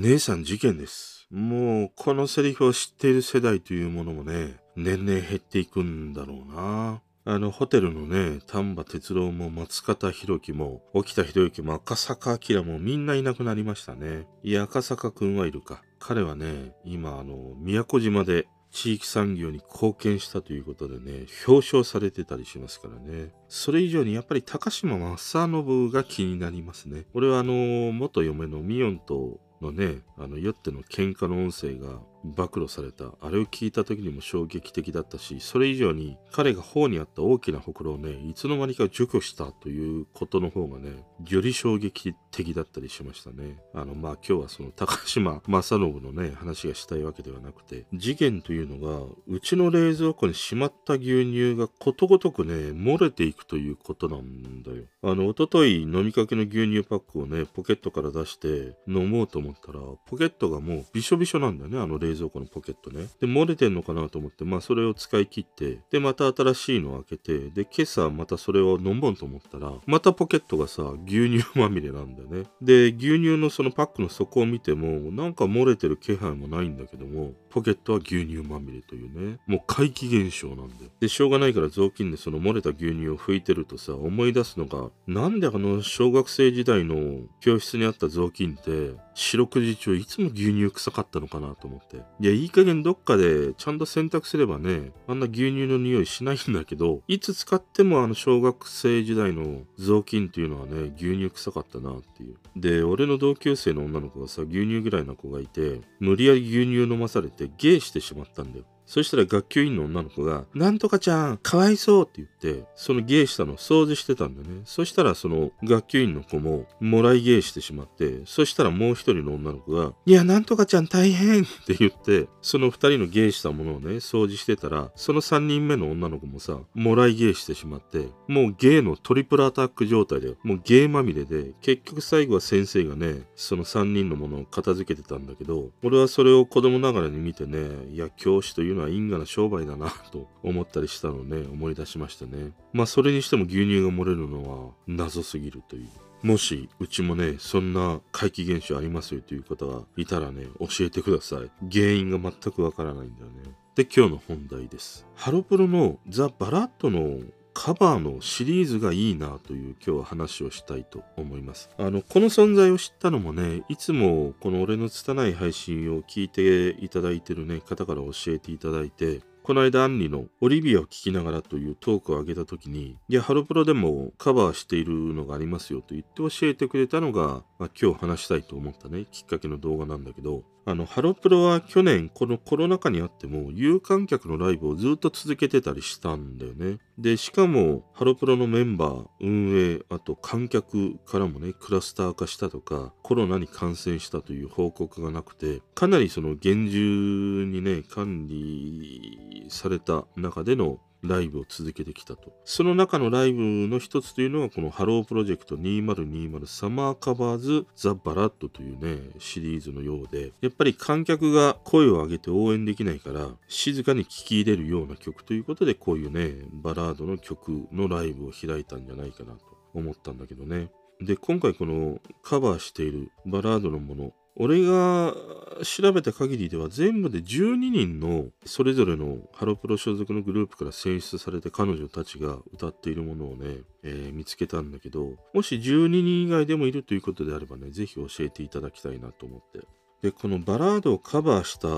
姉さん事件です。もう、このセリフを知っている世代というものもね、年々減っていくんだろうな。あの、ホテルのね、丹波哲郎も松方弘樹も、沖田博之も赤坂明もみんないなくなりましたね。いや、赤坂くんはいるか。彼はね、今、あの、宮古島で地域産業に貢献したということでね、表彰されてたりしますからね。それ以上にやっぱり高島正信が気になりますね。俺はあの、元嫁のミヨンとのね、あの、酔っての喧嘩の音声が暴露された。あれを聞いた時にも衝撃的だったし、それ以上に彼が頬にあった大きなほくろをね、いつの間にか除去したということの方がね、より衝撃的だったりしましたね。あの、まあ、今日はその高島正信のね、話がしたいわけではなくて、事件というのが、うちの冷蔵庫にしまった牛乳がことごとくね、漏れていくということなんだよ。あの、おととい飲みかけの牛乳パックをね、ポケットから出して飲もうと思ったら、ポケットがもうびしょびしょなんだよね、あの冷冷蔵庫のポケットね。で、漏れてんのかなと思って、まあそれを使い切って、で、また新しいのを開けて、で、今朝またそれを飲もうと思ったら、またポケットがさ、牛乳まみれなんだよね。で、牛乳のそのパックの底を見ても、なんか漏れてる気配もないんだけども、ポケットは牛乳まみれというね、もう怪奇現象なんだよ。で、しょうがないから雑巾でその漏れた牛乳を拭いてるとさ、思い出すのが、なんであの小学生時代の教室にあった雑巾って、四六時中いつも牛乳臭かったのかなと思って。いや、いい加減どっかでちゃんと洗濯すればね、あんな牛乳の匂いしないんだけど、いつ使ってもあの小学生時代の雑巾っていうのはね、牛乳臭かったなっていう。で、俺の同級生の女の子がさ、牛乳ぐらいの子がいて、無理やり牛乳飲まされてゲーしてしまったんだよ。そしたら学級委員の女の子が、なんとかちゃん、かわいそうって言って、そのゲーしたの掃除してたんだね。そしたらその学級委員の子も、もらいゲーしてしまって、そしたらもう一人の女の子が、いや、なんとかちゃん大変って言って、その二人のゲーしたものをね、掃除してたら、その三人目の女の子もさ、もらいゲーしてしまって、もうゲーのトリプルアタック状態で、もうゲーまみれで、結局最後は先生がね、その三人のものを片付けてたんだけど、俺はそれを子供ながらに見てね、いや、教師というのは因果な商売だなと思ったりしたのをね、思い出しましたね。まあ、それにしても牛乳が漏れるのは謎すぎるという。もし、うちもね、そんな怪奇現象ありますよという方がいたらね、教えてください。原因が全くわからないんだよね。で、今日の本題です。ハロプロのザ・バラッドのカバーのシリーズがいいなという今日は話をしたいと思います。あの、この存在を知ったのもね、いつもこの俺の拙い配信を聞いていただいてるね、方から教えていただいて、この間、アンリのオリビアを聞きながらというトークを上げた時に、いや、ハロプロでもカバーしているのがありますよと言って教えてくれたのが、まあ、今日話したいと思ったね、きっかけの動画なんだけど、あの、ハロプロは去年このコロナ禍にあっても有観客のライブをずっと続けてたりしたんだよね。で、しかもハロプロのメンバー、運営、あと観客からもね、クラスター化したとか、コロナに感染したという報告がなくて、かなりその厳重にね、管理された中でのライブを続けてきたと。その中のライブの一つというのがこの Hello! Project 2020 Summer COVERS The Ballad というね、シリーズのようで、やっぱり観客が声を上げて応援できないから、静かに聴き入れるような曲ということで、こういうね、バラードの曲のライブを開いたんじゃないかなと思ったんだけどね。で、今回このカバーしているバラードのもの、俺が調べた限りでは全部で12人のそれぞれのハロプロ所属のグループから選出されて彼女たちが歌っているものをね、えー見つけたんだけど、もし12人以外でもいるということであればね、ぜひ教えていただきたいなと思って。で、このバラードをカバーした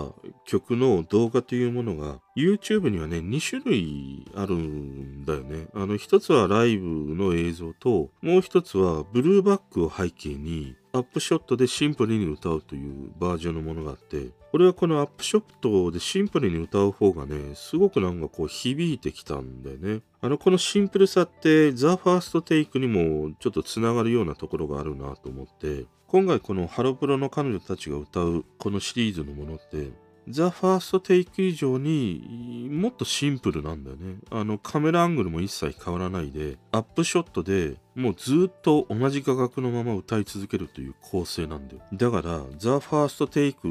曲の動画というものが YouTube にはね、2種類あるんだよね。あの、一つはライブの映像と、もう一つはブルーバックを背景にアップショットでシンプルに歌うというバージョンのものがあって俺はこのアップショットでシンプルに歌う方がねすごくなんかこう響いてきたんだよねあのこのシンプルさってザ・ファーストテイクにもちょっとつながるようなところがあるなと思って今回このハロプロの彼女たちが歌うこのシリーズのものってザ・ファーストテイク以上にもっとシンプルなんだよね。あのカメラアングルも一切変わらないで、アップショットでもうずっと同じ画角のまま歌い続けるという構成なんだよ。だから、ザ・ファーストテイク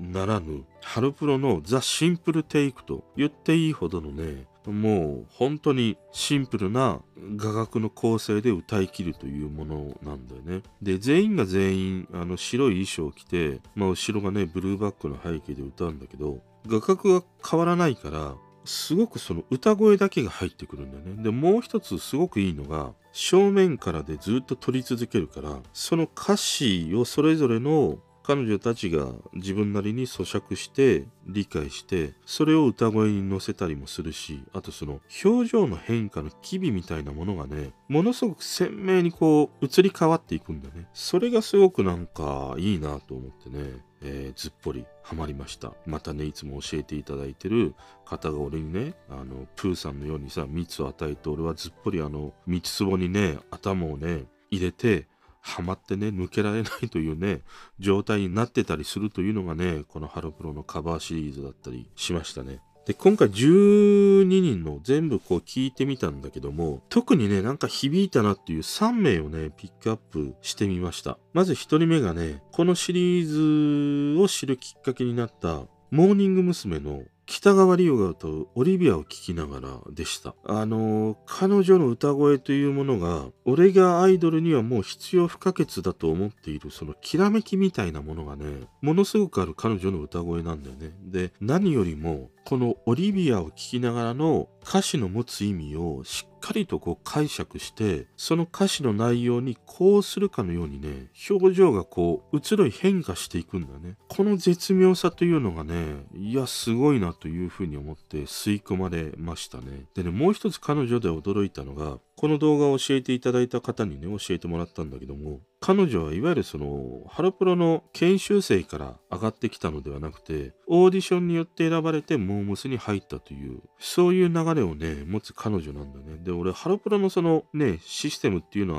ならぬ、ハルプロのザ・シンプルテイクと言っていいほどのね、もう本当にシンプルな画角の構成で歌い切るというものなんだよね。で、全員が全員あの白い衣装を着て、まあ後ろがね、ブルーバックの背景で歌うんだけど、画角が変わらないから、すごくその歌声だけが入ってくるんだよね。で、もう一つすごくいいのが、正面からでずっと撮り続けるから、その歌詞をそれぞれの彼女たちが自分なりに咀嚼して理解してそれを歌声に乗せたりもするしあとその表情の変化の機微みたいなものがねものすごく鮮明にこう移り変わっていくんだねそれがすごくなんかいいなと思ってねえー、ずっぽりハマりました。またね、いつも教えていただいてる方が俺にね、あの、プーさんのようにさ、蜜を与えて、俺はずっぽりあの、蜜壺にね、頭をね、入れて、はまってね、抜けられないというね、状態になってたりするというのがね、このハロプロのカバーシリーズだったりしましたね。で、今回12人の全部こう聞いてみたんだけども、特にね、なんか響いたなっていう3名をね、ピックアップしてみました。まず1人目がね、このシリーズを知るきっかけになった、モーニング娘。の北川リオが歌うオリビアを聴きながらでした。あの、彼女の歌声というものが、俺がアイドルにはもう必要不可欠だと思っている、そのきらめきみたいなものがね、ものすごくある彼女の歌声なんだよね。で、何よりも、このオリビアを聴きながらの歌詞の持つ意味をしっかりとこう解釈してその歌詞の内容にこうするかのようにね表情がこう移ろい変化していくんだね。この絶妙さというのがねいやすごいなというふうに思って吸い込まれましたね。でねもう一つ彼女で驚いたのがこの動画を教えていただいた方にね教えてもらったんだけども彼女はいわゆるそのハロプロの研修生から上がってきたのではなくてオーディションによって選ばれてモー娘。に入ったというそういう流れをね持つ彼女なんだね。で俺ハロプロのそのねシステムっていうの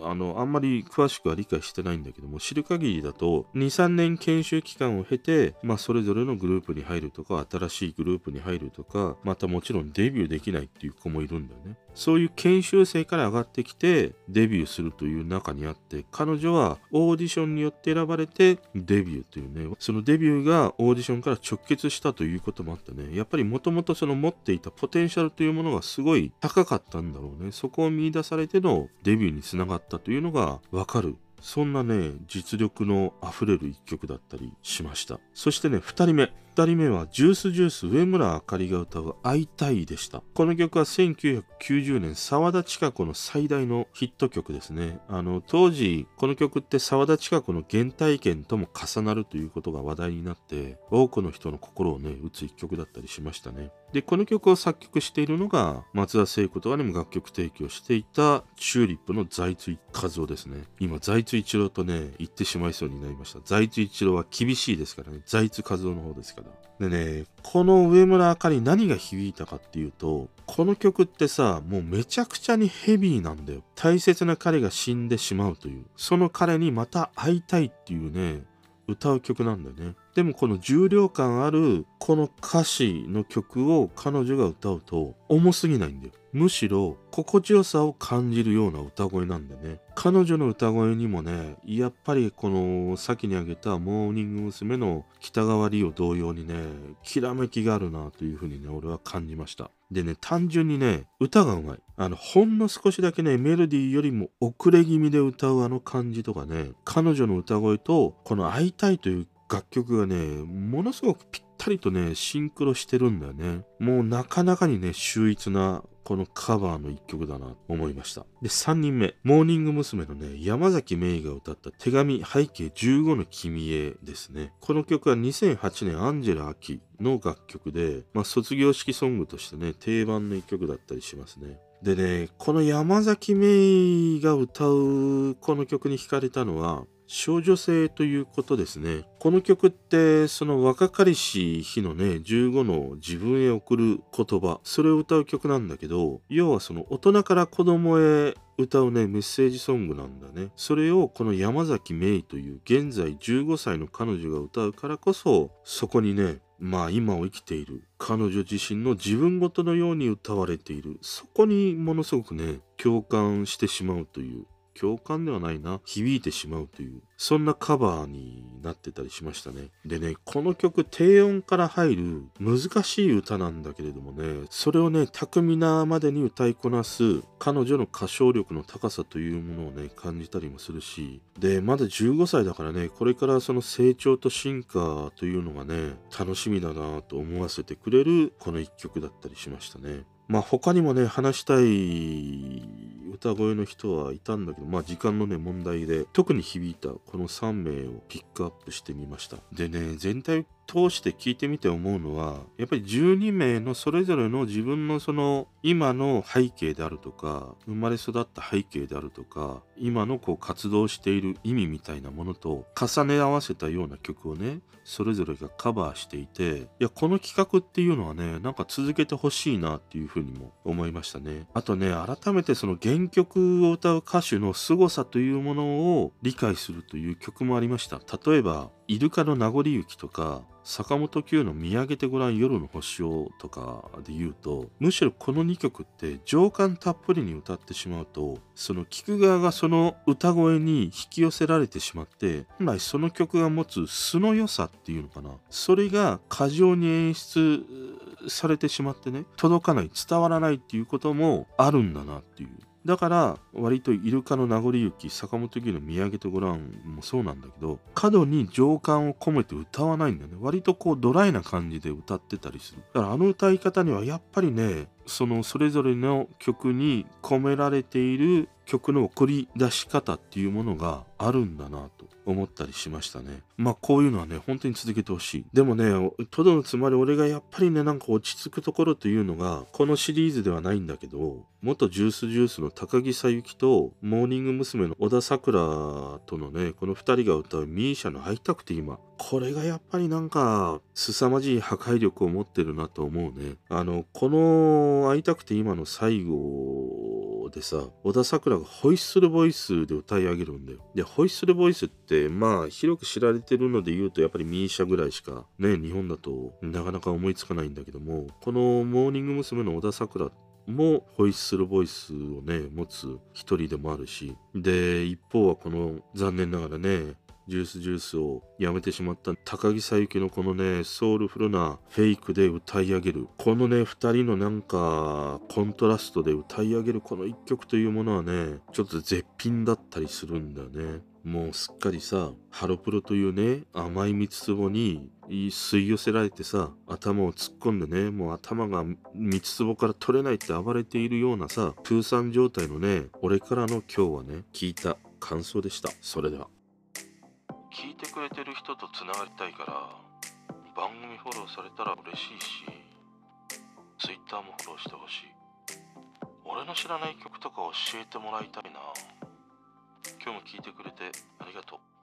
はあのあんまり詳しくは理解してないんだけども知る限りだと23年研修期間を経てまあそれぞれのグループに入るとか新しいグループに入るとかまたもちろんデビューできないっていう子もいるんだよね。そういう研修生から上がってきてデビューするという中にあって彼女はオーディションによって選ばれてデビューというねそのデビューがオーディションから直結したということもあってねやっぱりもともとその持っていたポテンシャルというものがすごい高かったんだろうね。そこを見出されてのデビューにつながったというのがわかるそんなね、実力の溢れる一曲だったりしました。そしてね、二人目。2人目はジュースジュース上村あかりが歌う会いたいでした。この曲は1990年沢田千佳子の最大のヒット曲ですね。あの当時この曲って沢田千佳子の原体験とも重なるということが話題になって多くの人の心をね打つ一曲だったりしましたね。で、この曲を作曲しているのが松田聖子とかにも楽曲提供していたチューリップの財津和夫ですね。今財津一郎とね言ってしまいそうになりました。財津一郎は厳しいですからね。財津和夫の方ですから。でね、この上村あかり何が響いたかっていうと、この曲ってさ、もうめちゃくちゃにヘビーなんだよ。大切な彼が死んでしまうという。その彼にまた会いたいっていうね、歌う曲なんだよね。でもこの重量感あるこの歌詞の曲を彼女が歌うと重すぎないんだよ。むしろ心地よさを感じるような歌声なんでね彼女の歌声にもねやっぱりこの先に挙げたモーニング娘。の北川里を同様にねきらめきがあるなというふうにね俺は感じましたでね単純にね歌がうまい。あのほんの少しだけねメロディーよりも遅れ気味で歌うあの感じとかね彼女の歌声とこの「会いたい」という楽曲がねものすごくぴったりとねシンクロしてるんだよねもうなかなかにね秀逸なこのカバーの一曲だなと思いました。で、3人目、モーニング娘。のね、山崎芽衣が歌った手紙背景15の君へですね。この曲は2008年アンジェラ・アキの楽曲で、まあ、卒業式ソングとしてね、定番の一曲だったりしますね。でね、この山崎芽衣が歌うこの曲に惹かれたのは、少女性ということですね。この曲ってその若かりし日のね15の自分へ送る言葉それを歌う曲なんだけど要はその大人から子供へ歌うねメッセージソングなんだねそれをこの山崎芽衣という現在15歳の彼女が歌うからこそそこにねまあ今を生きている彼女自身の自分ごとのように歌われているそこにものすごくね共感してしまうという共感ではないな。響いてしまうという。そんなカバーになってたりしましたね。でねこの曲低音から入る難しい歌なんだけれどもねそれをね巧みなまでに歌いこなす彼女の歌唱力の高さというものをね感じたりもするしでまだ15歳だからねこれからその成長と進化というのがね楽しみだなと思わせてくれるこの一曲だったりしましたね。まあ他にもね話したい歌声の人はいたんだけどまあ時間のね問題で特に響いたこの3名をピックアップしてみました。でね全体通して聞いてみて思うのはやっぱり12名のそれぞれの自分のその今の背景であるとか生まれ育った背景であるとか今のこう活動している意味みたいなものと重ね合わせたような曲をねそれぞれがカバーしていていやこの企画っていうのはねなんか続けてほしいなっていうふうにも思いましたね。あとね改めてその原曲を歌う歌手の凄さというものを理解するという曲もありました。例えばイルカの名残雪とか坂本九の見上げてごらん夜の星をとかで言うとむしろこの2曲って情感たっぷりに歌ってしまうとその聴く側がその歌声に引き寄せられてしまって本来その曲が持つ素の良さっていうのかな。それが過剰に演出されてしまってね届かない伝わらないっていうこともあるんだなっていう。だから割とイルカの名残雪坂本九の土産とごらんもそうなんだけど過度に情感を込めて歌わないんだよね。割とこうドライな感じで歌ってたりする。だからあの歌い方にはやっぱりねそのそれぞれの曲に込められている曲の送り出し方っていうものがあるんだなと思ったりしましたね。まあこういうのはね、本当に続けてほしい。でもね、とどのつまり俺がやっぱりね、なんか落ち着くところというのが、このシリーズではないんだけど、元ジュースジュースの高木さゆきと、モーニング娘。の小田さくらとのね、この2人が歌うミーシャの会いたくて今、これがやっぱりなんか、凄まじい破壊力を持ってるなと思うね。あの、この会いたくて今の最後でさ、小田さくらがホイッスルボイスで歌い上げるんだよ。で、ホイッスルボイスって、まあ、広く知られてるので言うと、やっぱりミーシャぐらいしか、ね、日本だとなかなか思いつかないんだけども、このモーニング娘。の小田さくらもホイッスルボイスをね、持つ一人でもあるし、で、一方はこの残念ながらね、ジュースジュースをやめてしまった高木さゆきのこのね、ソウルフルなフェイクで歌い上げる。このね、二人のなんか、コントラストで歌い上げるこの一曲というものはね、ちょっと絶品だったりするんだよね。もうすっかりさ、ハロプロというね、甘い蜜壺に吸い寄せられてさ、頭を突っ込んでね、もう頭が蜜壺から取れないって暴れているようなさ、プーさん状態のね、俺からの今日はね、聞いた感想でした。それでは。聞いてくれてる人とつながりたいから番組フォローされたら嬉しいし Twitter もフォローしてほしい。俺の知らない曲とか教えてもらいたいな。今日も聞いてくれてありがとう。